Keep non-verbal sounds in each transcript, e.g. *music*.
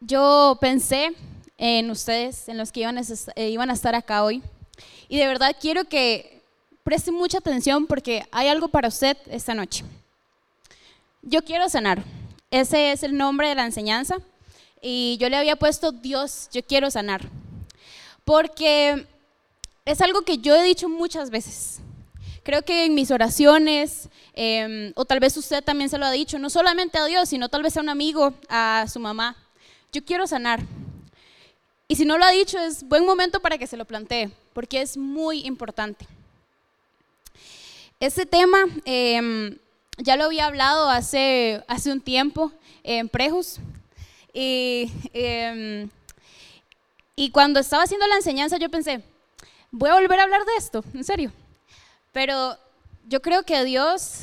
yo pensé en ustedes, en los que iban a, eh, iban a estar acá hoy. Y de verdad quiero que presten mucha atención porque hay algo para usted esta noche. Yo quiero sanar. Ese es el nombre de la enseñanza. Y yo le había puesto Dios, yo quiero sanar. Porque es algo que yo he dicho muchas veces. Creo que en mis oraciones, em, o tal vez usted también se lo ha dicho, no solamente a Dios, sino tal vez a un amigo, a su mamá. Yo quiero sanar. Y si no lo ha dicho, es buen momento para que se lo plantee, porque es muy importante. Ese tema em, ya lo había hablado hace, hace un tiempo en Prejus. Y, em, y cuando estaba haciendo la enseñanza yo pensé, voy a volver a hablar de esto, en serio. Pero yo creo que Dios,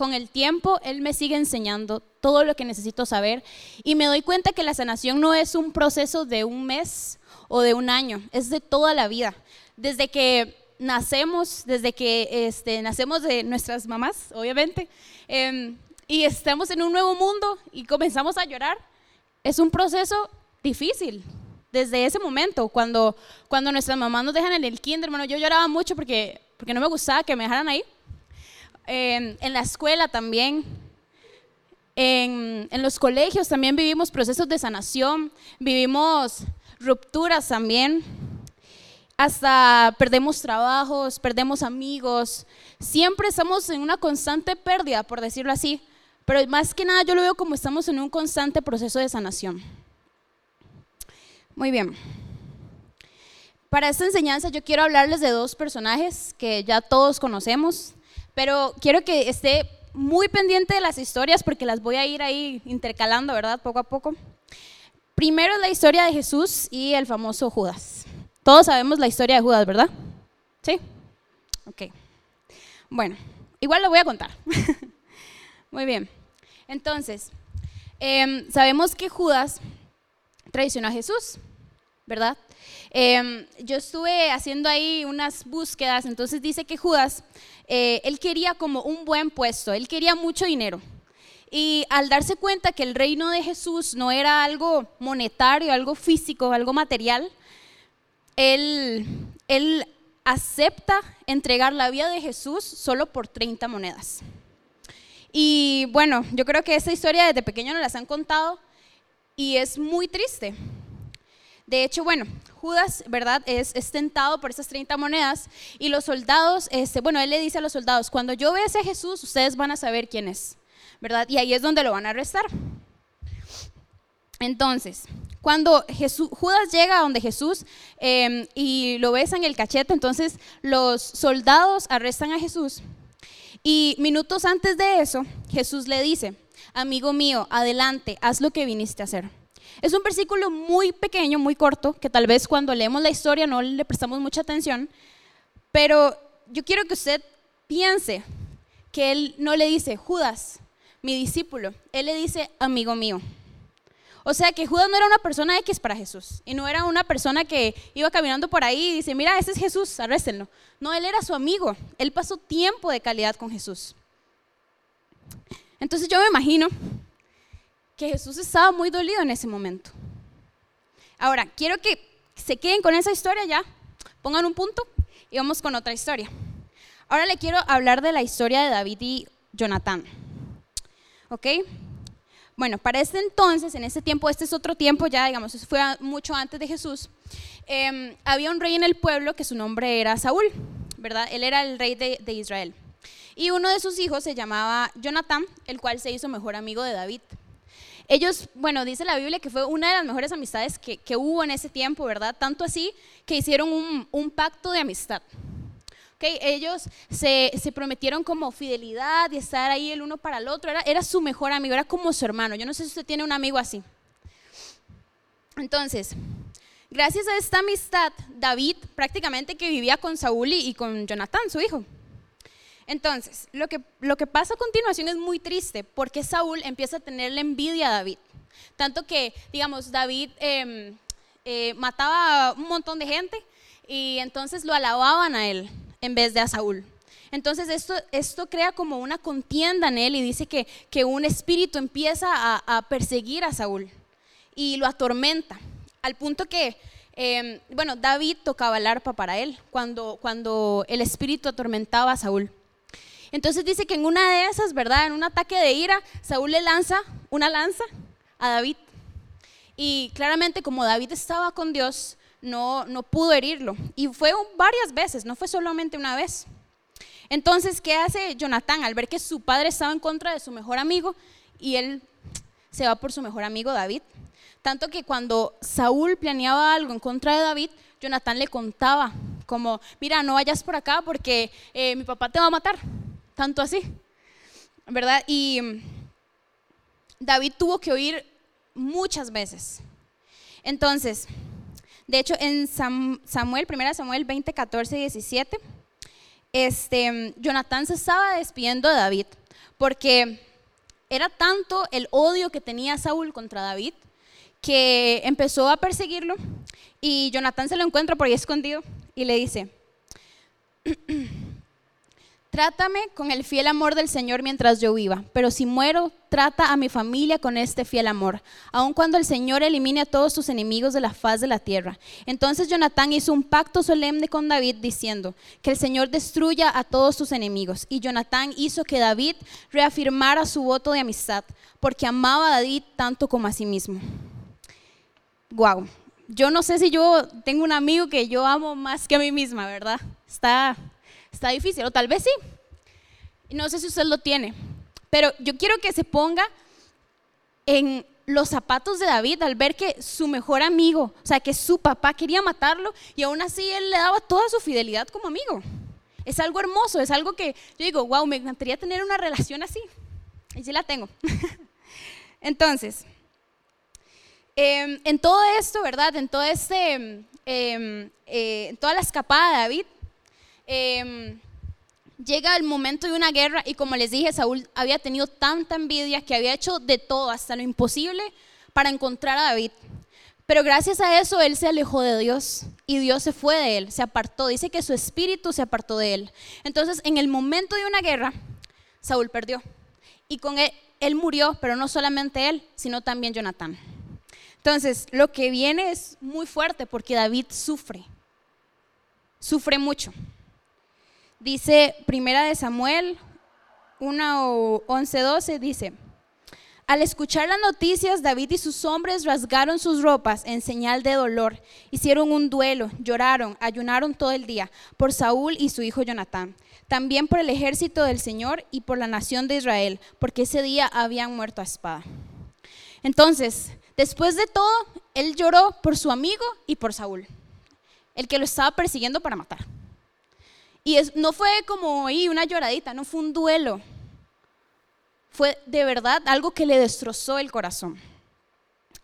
con el tiempo, Él me sigue enseñando todo lo que necesito saber y me doy cuenta que la sanación no es un proceso de un mes o de un año, es de toda la vida. Desde que nacemos, desde que este, nacemos de nuestras mamás, obviamente, em, y estamos en un nuevo mundo y comenzamos a llorar, es un proceso difícil. Desde ese momento, cuando, cuando nuestras mamás nos dejan en el kinder, hermano, yo lloraba mucho porque, porque no me gustaba que me dejaran ahí. En la escuela también, en, los colegios también vivimos procesos de sanación, vivimos rupturas también, hasta perdemos trabajos, perdemos amigos, siempre estamos en una constante pérdida, por decirlo así, pero más que nada yo lo veo como estamos en un constante proceso de sanación. Muy bien. Para esta enseñanza yo quiero hablarles de dos personajes que ya todos conocemos, pero quiero que esté muy pendiente de las historias porque las voy a ir ahí intercalando, ¿verdad? Poco a poco. Primero la historia de Jesús y el famoso Judas. Todos sabemos la historia de Judas, ¿verdad? ¿Sí? Ok. Bueno, igual lo voy a contar. *laughs* muy bien. Entonces, em, sabemos que Judas traicionó a Jesús, ¿verdad? Em, yo estuve haciendo ahí unas búsquedas, entonces dice que Judas, eh, él quería como un buen puesto, él quería mucho dinero. Y al darse cuenta que el reino de Jesús no era algo monetario, algo físico, algo material, él, él acepta entregar la vida de Jesús solo por 30 monedas. Y bueno, yo creo que esa historia desde pequeño nos las han contado y es muy triste. De hecho, bueno, Judas, ¿verdad? Es, tentado por esas 30 monedas y los soldados, este, bueno, él le dice a los soldados, cuando yo vea a Jesús, ustedes van a saber quién es, ¿verdad? Y ahí es donde lo van a arrestar. Entonces, cuando Jesús, Judas llega a donde Jesús em, y lo besa en el cachete, entonces los soldados arrestan a Jesús. Y minutos antes de eso, Jesús le dice, amigo mío, adelante, haz lo que viniste a hacer. Es un versículo muy pequeño, muy corto, que tal vez cuando leemos la historia no le prestamos mucha atención, pero yo quiero que usted piense que él no le dice, Judas, mi discípulo, él le dice, amigo mío. O sea que Judas no era una persona X para Jesús y no era una persona que iba caminando por ahí y dice, mira, ese es Jesús, arréstenlo. No, él era su amigo, él pasó tiempo de calidad con Jesús. Entonces yo me imagino que Jesús estaba muy dolido en ese momento. Ahora, quiero que se queden con esa historia ya, pongan un punto y vamos con otra historia. Ahora le quiero hablar de la historia de David y Jonatán. ¿Ok? Bueno, para este entonces, en ese tiempo, este es otro tiempo ya, digamos, fue mucho antes de Jesús, em, había un rey en el pueblo que su nombre era Saúl, ¿verdad? Él era el rey de, de Israel. Y uno de sus hijos se llamaba Jonatán, el cual se hizo mejor amigo de David. Ellos, bueno, dice la Biblia que fue una de las mejores amistades que, hubo en ese tiempo, ¿verdad? Tanto así que hicieron un, pacto de amistad. Okay, ellos se, prometieron como fidelidad y estar ahí el uno para el otro. Era, era su mejor amigo, era como su hermano. Yo no sé si usted tiene un amigo así. Entonces, gracias a esta amistad, David prácticamente que vivía con Saúl y, y con Jonatán, su hijo. Entonces, lo que, lo que pasa a continuación es muy triste porque Saúl empieza a tenerle envidia a David. Tanto que, digamos, David em, eh, mataba a un montón de gente y entonces lo alababan a él en vez de a Saúl. Entonces esto, esto crea como una contienda en él y dice que, que un espíritu empieza a, perseguir a Saúl. y lo atormenta, al punto que, em, bueno, David tocaba el arpa para él cuando, cuando el espíritu atormentaba a Saúl. Entonces dice que en una de esas, ¿verdad? En un ataque de ira, Saúl le lanza una lanza a David. Y claramente como David estaba con Dios, no, no pudo herirlo. Y fue varias veces, no fue solamente una vez. Entonces, ¿qué hace Jonatán al ver que su padre estaba en contra de su mejor amigo y él se va por su mejor amigo David? Tanto que cuando Saúl planeaba algo en contra de David, Jonatán le contaba como, mira, no vayas por acá porque eh, mi papá te va a matar. Tanto así, ¿verdad? Y David tuvo que oír muchas veces. Entonces, de hecho, en Samuel, 1 Samuel 20, 14 y 17, este, Jonatán se estaba despidiendo de David, porque era tanto el odio que tenía Saúl contra David, que empezó a perseguirlo y Jonatán se lo encuentra por ahí escondido y le dice, *clears throat* Trátame con el fiel amor del Señor mientras yo viva, pero si muero, trata a mi familia con este fiel amor, aun cuando el Señor elimine a todos sus enemigos de la faz de la tierra. Entonces Jonatán hizo un pacto solemne con David diciendo, que el Señor destruya a todos sus enemigos. Y Jonatán hizo que David reafirmara su voto de amistad, porque amaba a David tanto como a sí mismo. Wow. Yo no sé si yo tengo un amigo que yo amo más que a mí misma, ¿verdad? Está Está difícil, o tal vez sí. No sé si usted lo tiene, pero yo quiero que se ponga en los zapatos de David al ver que su mejor amigo, o sea, que su papá quería matarlo y aún así él le daba toda su fidelidad como amigo. Es algo hermoso, es algo que yo digo, wow, me encantaría tener una relación así. Y sí la tengo. *laughs* Entonces, em, en todo esto, ¿verdad? En todo este, em, eh, en toda la escapada de David, Em, llega el momento de una guerra y como les dije, Saúl había tenido tanta envidia que había hecho de todo, hasta lo imposible, para encontrar a David. Pero gracias a eso él se alejó de Dios y Dios se fue de él, se apartó. Dice que su espíritu se apartó de él. Entonces, en el momento de una guerra, Saúl perdió. Y con él, él murió, pero no solamente él, sino también Jonatán. Entonces, lo que viene es muy fuerte porque David sufre. Sufre mucho. Dice Primera de Samuel 1, 11, 12, dice, al escuchar las noticias, David y sus hombres rasgaron sus ropas en señal de dolor, hicieron un duelo, lloraron, ayunaron todo el día por Saúl y su hijo Jonatán, también por el ejército del Señor y por la nación de Israel, porque ese día habían muerto a espada. Entonces, después de todo, él lloró por su amigo y por Saúl, el que lo estaba persiguiendo para matar. Y no fue como ahí una lloradita, no fue un duelo. Fue de verdad algo que le destrozó el corazón.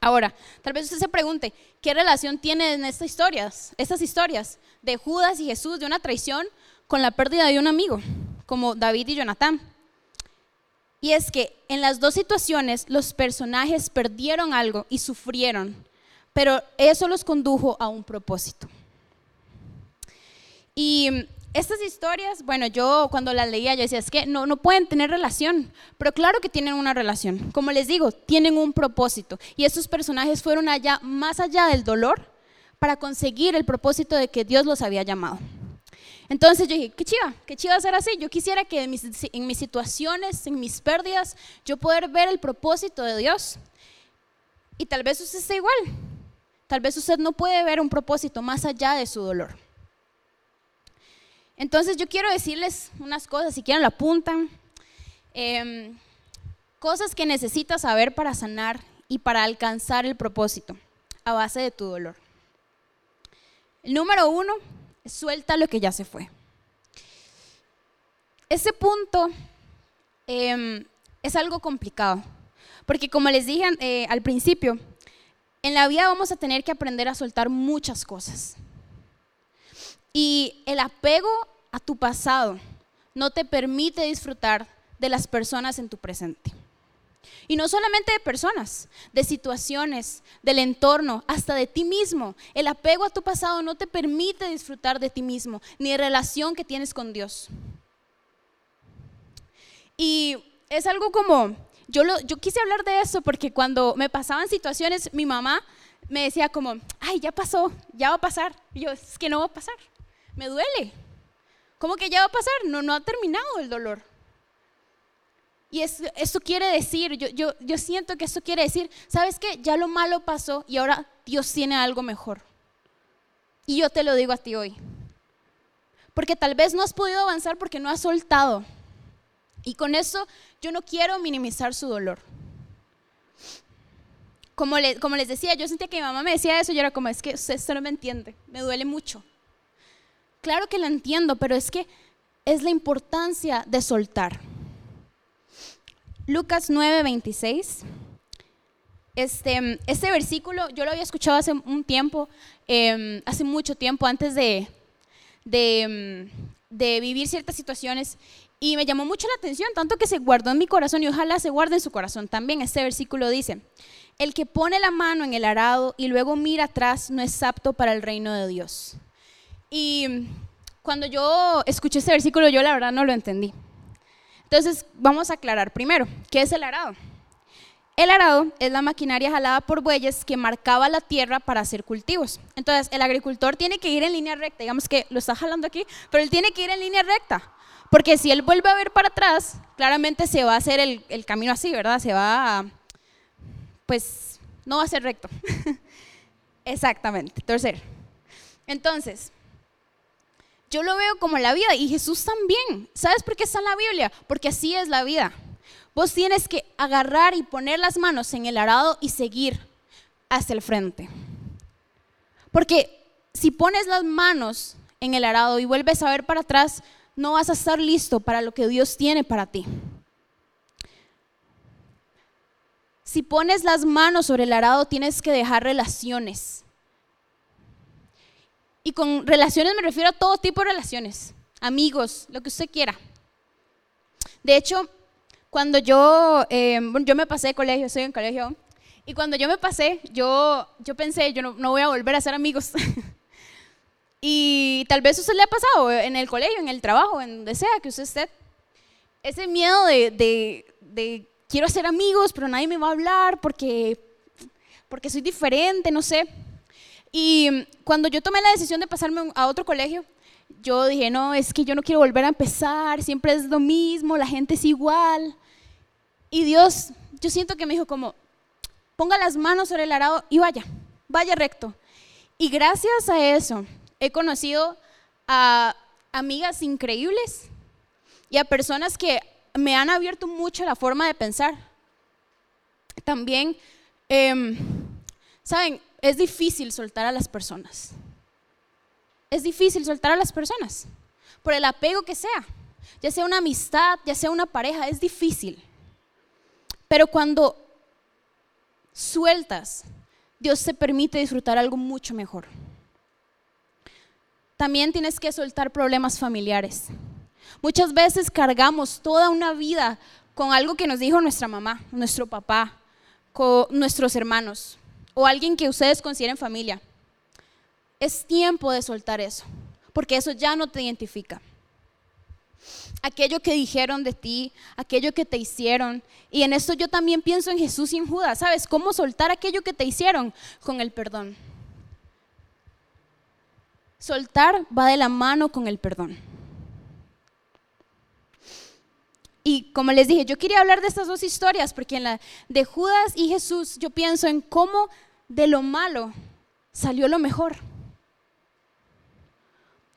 Ahora, tal vez usted se pregunte, ¿qué relación tienen estas historias, estas historias de Judas y Jesús, de una traición, con la pérdida de un amigo, como David y Jonatán? Y es que en las dos situaciones los personajes perdieron algo y sufrieron, pero eso los condujo a un propósito. Y estas historias, bueno, yo cuando las leía yo decía, es que no, no pueden tener relación, pero claro que tienen una relación. Como les digo, tienen un propósito. Y esos personajes fueron allá, más allá del dolor, para conseguir el propósito de que Dios los había llamado. Entonces yo dije, qué chiva, qué chiva ser así. Yo quisiera que en mis, situaciones, en mis pérdidas, yo poder ver el propósito de Dios. Y tal vez usted esté igual. Tal vez usted no puede ver un propósito más allá de su dolor. Entonces yo quiero decirles unas cosas, si quieren la apuntan, em, cosas que necesitas saber para sanar y para alcanzar el propósito a base de tu dolor. El número uno, suelta lo que ya se fue. Ese punto em, es algo complicado, porque como les dije eh, al principio, en la vida vamos a tener que aprender a soltar muchas cosas. Y el apego a tu pasado no te permite disfrutar de las personas en tu presente. Y no solamente de personas, de situaciones, del entorno, hasta de ti mismo. El apego a tu pasado no te permite disfrutar de ti mismo, ni de relación que tienes con Dios. Y es algo como, yo, lo, yo quise hablar de eso porque cuando me pasaban situaciones, mi mamá me decía como, ay, ya pasó, ya va a pasar. Y yo, es que no va a pasar, me duele. ¿Cómo que ya va a pasar? No, no ha terminado el dolor. Y eso, quiere decir, yo, yo, yo siento que eso quiere decir, ¿sabes qué? Ya lo malo pasó y ahora Dios tiene algo mejor. Y yo te lo digo a ti hoy. Porque tal vez no has podido avanzar porque no has soltado. Y con eso yo no quiero minimizar su dolor. Como, como les decía, yo sentía que mi mamá me decía eso y yo era como, es que usted no me entiende, me duele mucho. Claro que lo entiendo, pero es que es la importancia de soltar. Lucas 9:26. Este, este versículo yo lo había escuchado hace un tiempo, em, hace mucho tiempo, antes de, em, de, vivir ciertas situaciones, y me llamó mucho la atención, tanto que se guardó en mi corazón y ojalá se guarde en su corazón también. Este versículo dice, el que pone la mano en el arado y luego mira atrás no es apto para el reino de Dios. Y cuando yo escuché este versículo, yo la verdad no lo entendí. Entonces, vamos a aclarar primero, ¿qué es el arado? El arado es la maquinaria jalada por bueyes que marcaba la tierra para hacer cultivos. Entonces, el agricultor tiene que ir en línea recta, digamos que lo está jalando aquí, pero él tiene que ir en línea recta, porque si él vuelve a ver para atrás, claramente se va a hacer el, el camino así, ¿verdad? Se va a, pues, no va a ser recto. *laughs* Exactamente, tercero. Entonces, yo lo veo como la vida y Jesús también. ¿Sabes por qué está en la Biblia? Porque así es la vida. Vos tienes que agarrar y poner las manos en el arado y seguir hacia el frente. Porque si pones las manos en el arado y vuelves a ver para atrás, no vas a estar listo para lo que Dios tiene para ti. Si pones las manos sobre el arado, tienes que dejar relaciones y con relaciones me refiero a todo tipo de relaciones, amigos, lo que usted quiera. De hecho, cuando yo, eh, yo me pasé de colegio, estoy en colegio, y cuando yo me pasé, yo, yo pensé, yo no, voy a volver a ser amigos. *laughs* y tal vez usted le ha pasado en el colegio, en el trabajo, en donde sea que usted esté. Ese miedo de, de, de quiero hacer amigos, pero nadie me va a hablar porque, porque soy diferente, no sé. Y cuando yo tomé la decisión de pasarme a otro colegio, yo dije, no, es que yo no quiero volver a empezar, siempre es lo mismo, la gente es igual. Y Dios, yo siento que me dijo como, ponga las manos sobre el arado y vaya, vaya recto. Y gracias a eso he conocido a amigas increíbles y a personas que me han abierto mucho la forma de pensar. También, eh, ¿saben? Es difícil soltar a las personas. Es difícil soltar a las personas, por el apego que sea, ya sea una amistad, ya sea una pareja, es difícil. Pero cuando sueltas, Dios te permite disfrutar algo mucho mejor. También tienes que soltar problemas familiares. Muchas veces cargamos toda una vida con algo que nos dijo nuestra mamá, nuestro papá, con nuestros hermanos o alguien que ustedes consideren familia. Es tiempo de soltar eso, porque eso ya no te identifica. Aquello que dijeron de ti, aquello que te hicieron. Y en esto yo también pienso en Jesús y Judas. ¿Sabes cómo soltar aquello que te hicieron? Con el perdón. Soltar va de la mano con el perdón. Y como les dije, yo quería hablar de estas dos historias porque en la de Judas y Jesús yo pienso en cómo de lo malo salió lo mejor.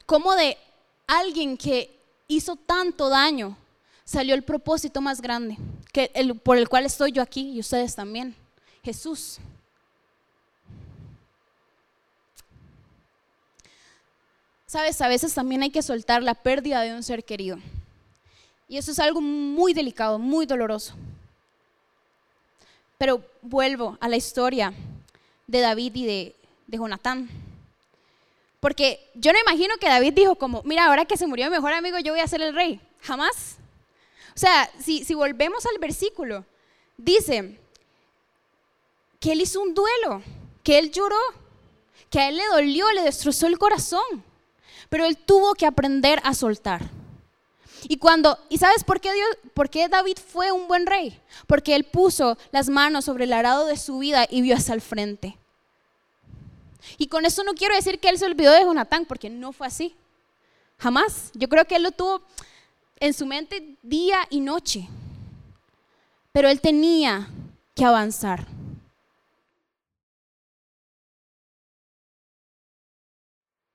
Como de alguien que hizo tanto daño salió el propósito más grande, que por el cual estoy yo aquí y ustedes también, Jesús. Sabes, a veces también hay que soltar la pérdida de un ser querido. Y eso es algo muy delicado, muy doloroso. Pero vuelvo a la historia de David y de, de Jonatán. Porque yo no imagino que David dijo como, mira, ahora que se murió mi mejor amigo, yo voy a ser el rey. Jamás. O sea, si, si volvemos al versículo, dice que él hizo un duelo, que él lloró, que a él le dolió, le destrozó el corazón, pero él tuvo que aprender a soltar. Y cuando, ¿y sabes por qué Dios, por qué David fue un buen rey? Porque él puso las manos sobre el arado de su vida y vio hacia el frente. Y con eso no quiero decir que él se olvidó de Jonatán, porque no fue así. Jamás. Yo creo que él lo tuvo en su mente día y noche. Pero él tenía que avanzar.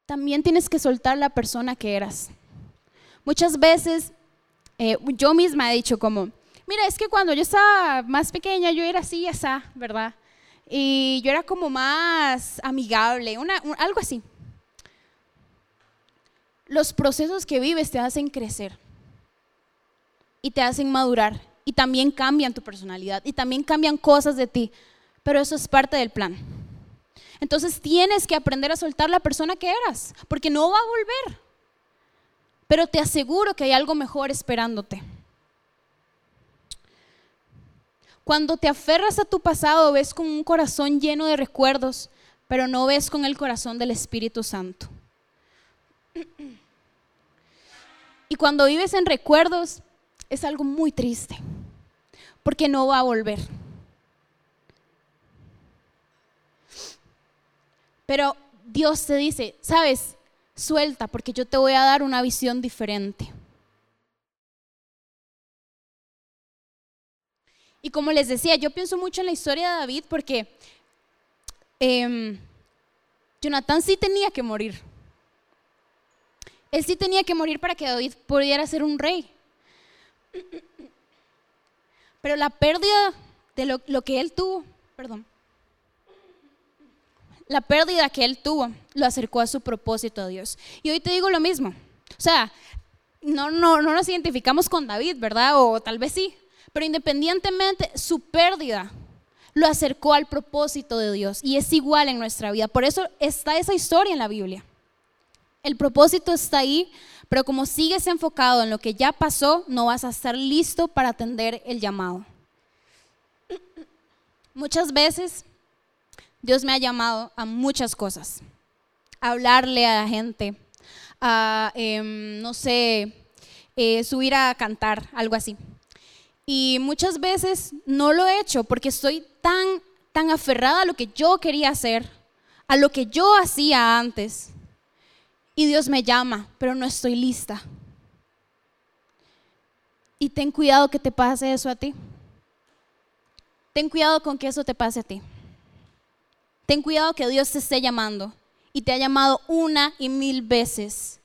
También tienes que soltar la persona que eras. Muchas veces eh, yo misma he dicho como, mira, es que cuando yo estaba más pequeña yo era así, esa, ¿verdad? Y yo era como más amigable, algo así. Los procesos que vives te hacen crecer y te hacen madurar y también cambian tu personalidad y también cambian cosas de ti, pero eso es parte del plan. Entonces tienes que aprender a soltar la persona que eras, porque no va a volver. Pero te aseguro que hay algo mejor esperándote. Cuando te aferras a tu pasado, ves con un corazón lleno de recuerdos, pero no ves con el corazón del Espíritu Santo. Y cuando vives en recuerdos, es algo muy triste, porque no va a volver. Pero Dios te dice, sabes, suelta porque yo te voy a dar una visión diferente. Y como les decía, yo pienso mucho en la historia de David porque eh, Jonathan sí tenía que morir. Él sí tenía que morir para que David pudiera ser un rey. Pero la pérdida de lo, lo que él tuvo, perdón, la pérdida que él tuvo lo acercó a su propósito a Dios. Y hoy te digo lo mismo. O sea, no, no, no nos identificamos con David, ¿verdad? O tal vez sí. Pero independientemente, su pérdida lo acercó al propósito de Dios. Y es igual en nuestra vida. Por eso está esa historia en la Biblia. El propósito está ahí, pero como sigues enfocado en lo que ya pasó, no vas a estar listo para atender el llamado. Muchas veces Dios me ha llamado a muchas cosas. A hablarle a la gente, a, em, no sé, eh, subir a cantar, algo así. Y muchas veces no lo he hecho porque estoy tan, tan aferrada a lo que yo quería hacer, a lo que yo hacía antes. Y Dios me llama, pero no estoy lista. Y ten cuidado que te pase eso a ti. Ten cuidado con que eso te pase a ti. Ten cuidado que Dios te esté llamando y te ha llamado una y mil veces.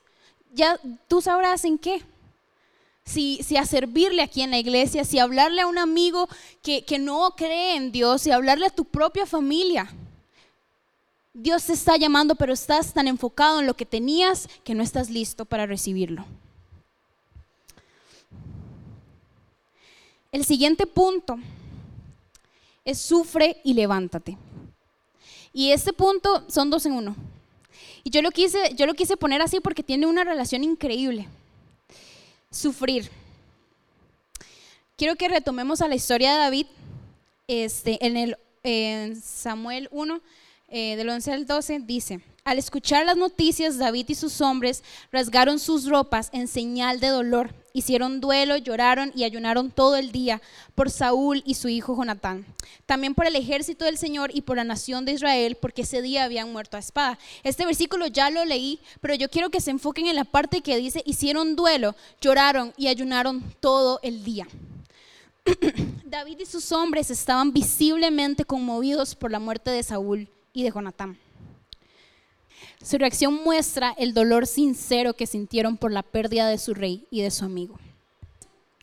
Ya tú sabrás en qué. Si, si a servirle aquí en la iglesia, si hablarle a un amigo que, que no cree en Dios, si hablarle a tu propia familia. Dios te está llamando, pero estás tan enfocado en lo que tenías que no estás listo para recibirlo. El siguiente punto es sufre y levántate. Y este punto son dos en uno. Y yo lo quise, yo lo quise poner así porque tiene una relación increíble. Sufrir. Quiero que retomemos a la historia de David este, en, el, Samuel 1, eh, del 11 al 12, dice, al escuchar las noticias, David y sus hombres rasgaron sus ropas en señal de dolor hicieron duelo, lloraron y ayunaron todo el día por Saúl y su hijo Jonatán. También por el ejército del Señor y por la nación de Israel, porque ese día habían muerto a espada. Este versículo ya lo leí, pero yo quiero que se enfoquen en la parte que dice, hicieron duelo, lloraron y ayunaron todo el día. *clears throat* David y sus hombres estaban visiblemente conmovidos por la muerte de Saúl y de Jonatán. Su reacción muestra el dolor sincero que sintieron por la pérdida de su rey y de su amigo.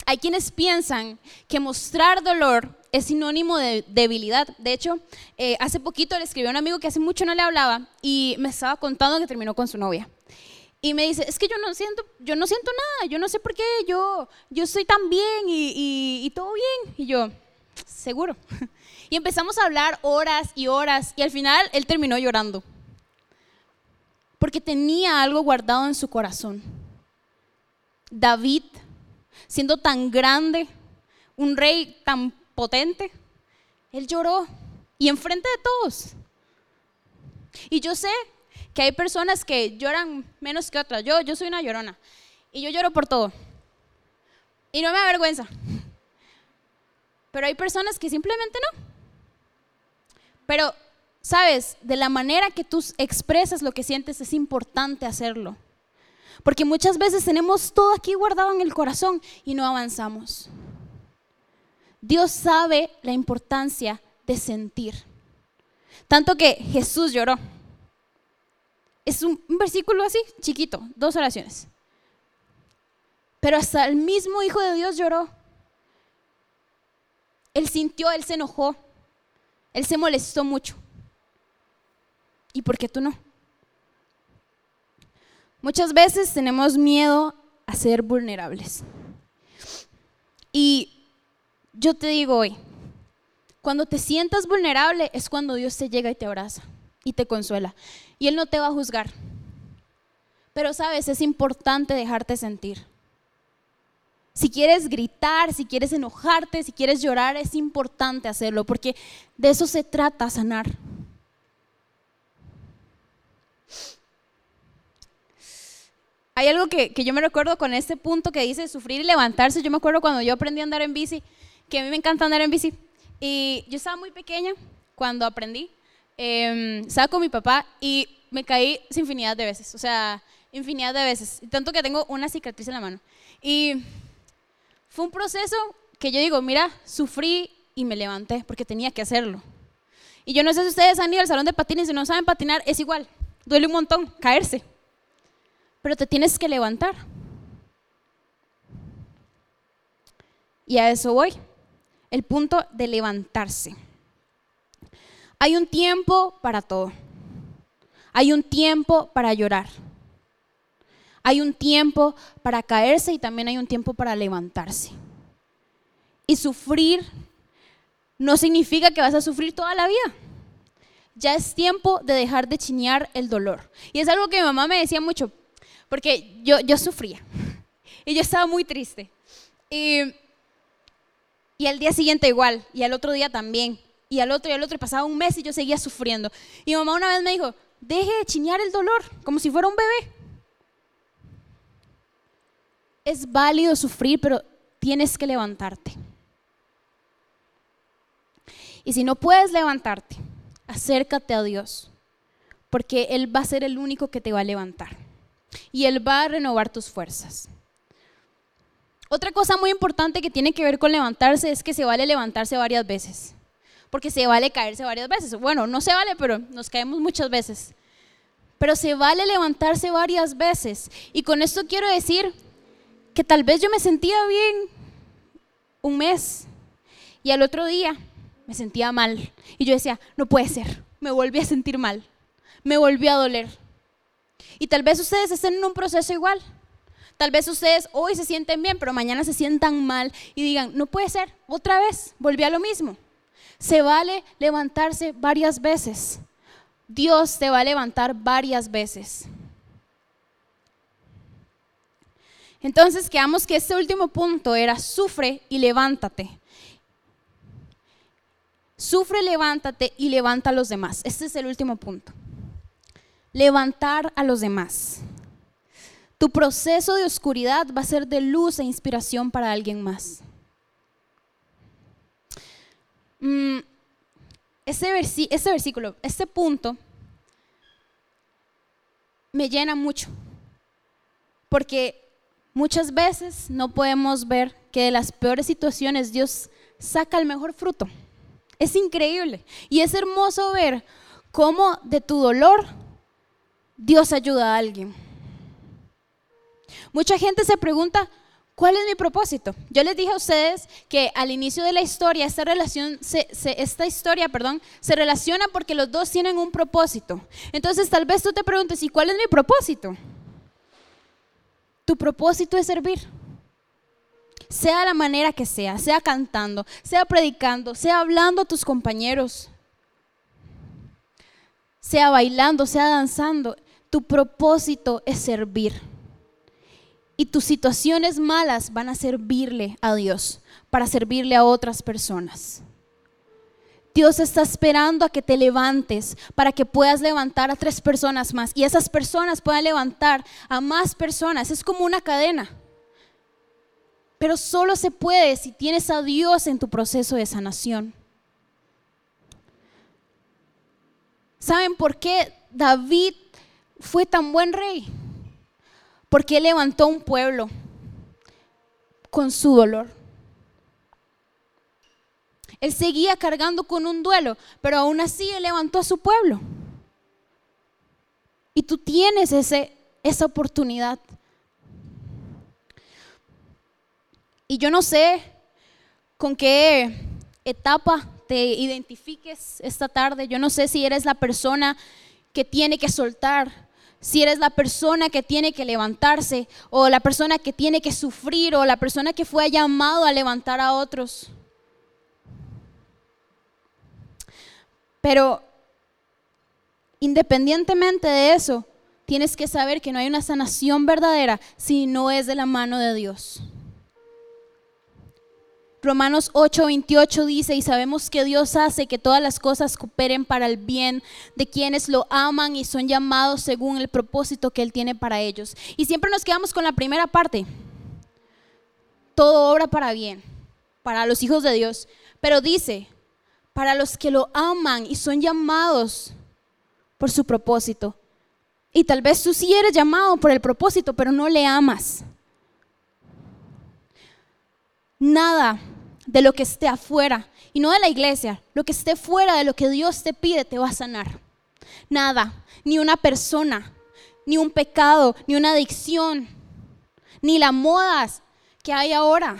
Hay quienes piensan que mostrar dolor es sinónimo de debilidad. De hecho, eh, hace poquito le escribí a un amigo que hace mucho no le hablaba y me estaba contando que terminó con su novia. Y me dice, es que yo no siento, yo no siento nada, yo no sé por qué, yo, yo estoy tan bien y, y todo bien. Y yo, seguro. *laughs* Y empezamos a hablar horas y horas y al final él terminó llorando porque tenía algo guardado en su corazón. David, siendo tan grande, un rey tan potente, él lloró y enfrente de todos. Y yo sé que hay personas que lloran menos que otras. Yo, yo soy una llorona y yo lloro por todo. Y no me avergüenza. Pero hay personas que simplemente no. Pero, sabes, de la manera que tú expresas lo que sientes es importante hacerlo. Porque muchas veces tenemos todo aquí guardado en el corazón y no avanzamos. Dios sabe la importancia de sentir. Tanto que Jesús lloró. Es un, versículo así, chiquito, dos oraciones. Pero hasta el mismo Hijo de Dios lloró. Él sintió, él se enojó, él se molestó mucho. ¿Y por qué tú no? Muchas veces tenemos miedo a ser vulnerables. Y yo te digo hoy, cuando te sientas vulnerable es cuando Dios te llega y te abraza y te consuela. Y Él no te va a juzgar. Pero sabes, es importante dejarte sentir. Si quieres gritar, si quieres enojarte, si quieres llorar, es importante hacerlo, porque de eso se trata sanar. Hay algo que, yo me recuerdo con este punto que dice sufrir y levantarse. Yo me acuerdo cuando yo aprendí a andar en bici, que a mí me encanta andar en bici. Y yo estaba muy pequeña cuando aprendí. Eh, estaba con mi papá y me caí infinidad de veces. O sea, infinidad de veces. Tanto que tengo una cicatriz en la mano. Y fue un proceso que yo digo, mira, sufrí y me levanté porque tenía que hacerlo. Y yo no sé si ustedes han ido al salón de patines y no saben patinar, es igual. Duele un montón caerse pero te tienes que levantar. Y a eso voy, el punto de levantarse. Hay un tiempo para todo. Hay un tiempo para llorar. Hay un tiempo para caerse y también hay un tiempo para levantarse. Y sufrir no significa que vas a sufrir toda la vida. Ya es tiempo de dejar de chinear el dolor. Y es algo que mi mamá me decía mucho, porque yo, yo sufría y yo estaba muy triste. Y, y al día siguiente igual, y al otro día también, y al otro y al otro, pasaba un mes y yo seguía sufriendo. Y mamá una vez me dijo, deje de chiñar el dolor, como si fuera un bebé. Es válido sufrir, pero tienes que levantarte. Y si no puedes levantarte, acércate a Dios, porque Él va a ser el único que te va a levantar y Él va a renovar tus fuerzas. Otra cosa muy importante que tiene que ver con levantarse es que se vale levantarse varias veces, porque se vale caerse varias veces. Bueno, no se vale, pero nos caemos muchas veces. Pero se vale levantarse varias veces. Y con esto quiero decir que tal vez yo me sentía bien un mes y al otro día me sentía mal. Y yo decía, no puede ser, me volví a sentir mal, me volví a doler. Y tal vez ustedes estén en un proceso igual. Tal vez ustedes hoy se sienten bien, pero mañana se sientan mal y digan, no puede ser, otra vez, volví a lo mismo. Se vale levantarse varias veces. Dios te va a levantar varias veces. Entonces, quedamos que este último punto era sufre y levántate. Sufre, levántate y levanta a los demás. Este es el último punto levantar a los demás. Tu proceso de oscuridad va a ser de luz e inspiración para alguien más. Mm, ese, versículo, este punto, me llena mucho, porque muchas veces no podemos ver que de las peores situaciones Dios saca el mejor fruto. Es increíble y es hermoso ver cómo de tu dolor Dios ayuda a alguien. Mucha gente se pregunta, ¿cuál es mi propósito? Yo les dije a ustedes que al inicio de la historia, esta, relación, esta historia perdón, se relaciona porque los dos tienen un propósito. Entonces tal vez tú te preguntes, ¿y cuál es mi propósito? Tu propósito es servir. Sea la manera que sea, sea cantando, sea predicando, sea hablando a tus compañeros, sea bailando, sea danzando. Tu propósito es servir. Y tus situaciones malas van a servirle a Dios, para servirle a otras personas. Dios está esperando a que te levantes para que puedas levantar a tres personas más y esas personas puedan levantar a más personas. Es como una cadena. Pero solo se puede si tienes a Dios en tu proceso de sanación. ¿Saben por qué David fue tan buen rey? Porque él levantó un pueblo con su dolor. Él seguía cargando con un duelo, pero aún así él levantó a su pueblo. Y tú tienes ese, esa oportunidad. Y yo no sé con qué etapa te identifiques esta tarde. Yo no sé si eres la persona que tiene que soltar, si eres la persona que tiene que levantarse, o la persona que tiene que sufrir, o la persona que fue llamado a levantar a otros. Pero independientemente de eso, tienes que saber que no hay una sanación verdadera si no es de la mano de Dios. Romanos 8:28 dice, y sabemos que Dios hace que todas las cosas cooperen para el bien de quienes lo aman y son llamados según el propósito que Él tiene para ellos. Y siempre nos quedamos con la primera parte. Todo obra para bien, para los hijos de Dios. Pero dice, para los que lo aman y son llamados por su propósito. Y tal vez tú sí eres llamado por el propósito, pero no le amas. Nada de lo que esté afuera, y no de la iglesia, lo que esté fuera de lo que Dios te pide te va a sanar. Nada, ni una persona, ni un pecado, ni una adicción, ni las modas que hay ahora,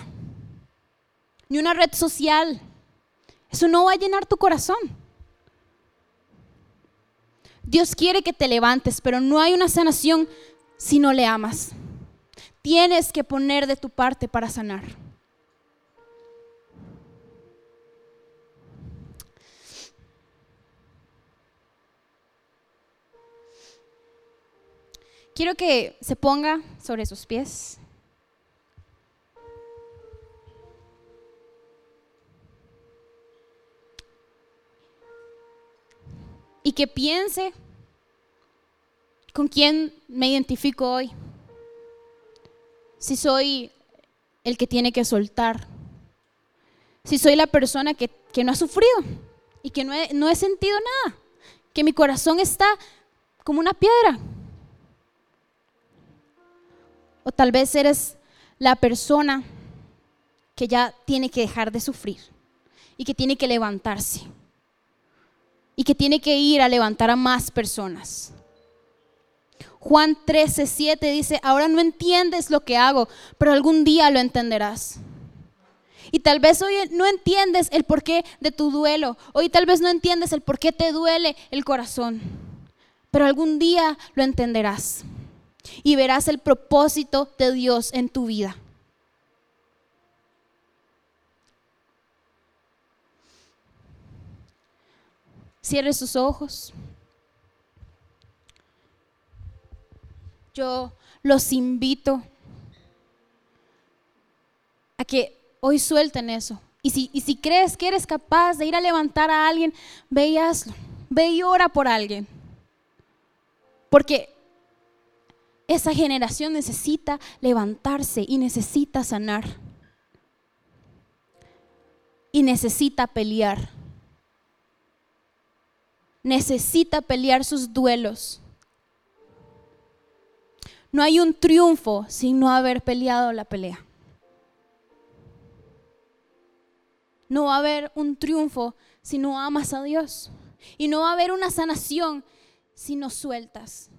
ni una red social eso no va a llenar tu corazón. Dios quiere que te levantes, pero no hay una sanación si no le amas. Tienes que poner de tu parte para sanar. Quiero que se ponga sobre sus pies. y que piense con quién me identifico hoy. Si soy el que tiene que soltar. Si soy la persona que, no ha sufrido y que no he, no he sentido nada. Que mi corazón está como una piedra. O tal vez eres la persona que ya tiene que dejar de sufrir y que tiene que levantarse y que tiene que ir a levantar a más personas. Juan 13, 7 dice, ahora no entiendes lo que hago, pero algún día lo entenderás. Y tal vez hoy no entiendes el porqué de tu duelo. Hoy tal vez no entiendes el porqué te duele el corazón. Pero algún día lo entenderás. Y verás el propósito de Dios en tu vida. Cierre sus ojos. Yo los invito a que hoy suelten eso. Y si, y si crees que eres capaz de ir a levantar a alguien, ve y hazlo. Ve y ora por alguien. Porque esa generación necesita levantarse y necesita sanar. Y necesita pelear necesita pelear sus duelos. No hay un triunfo sin no haber peleado la pelea. No va a haber un triunfo si no amas a Dios. Y no va a haber una sanación si no sueltas.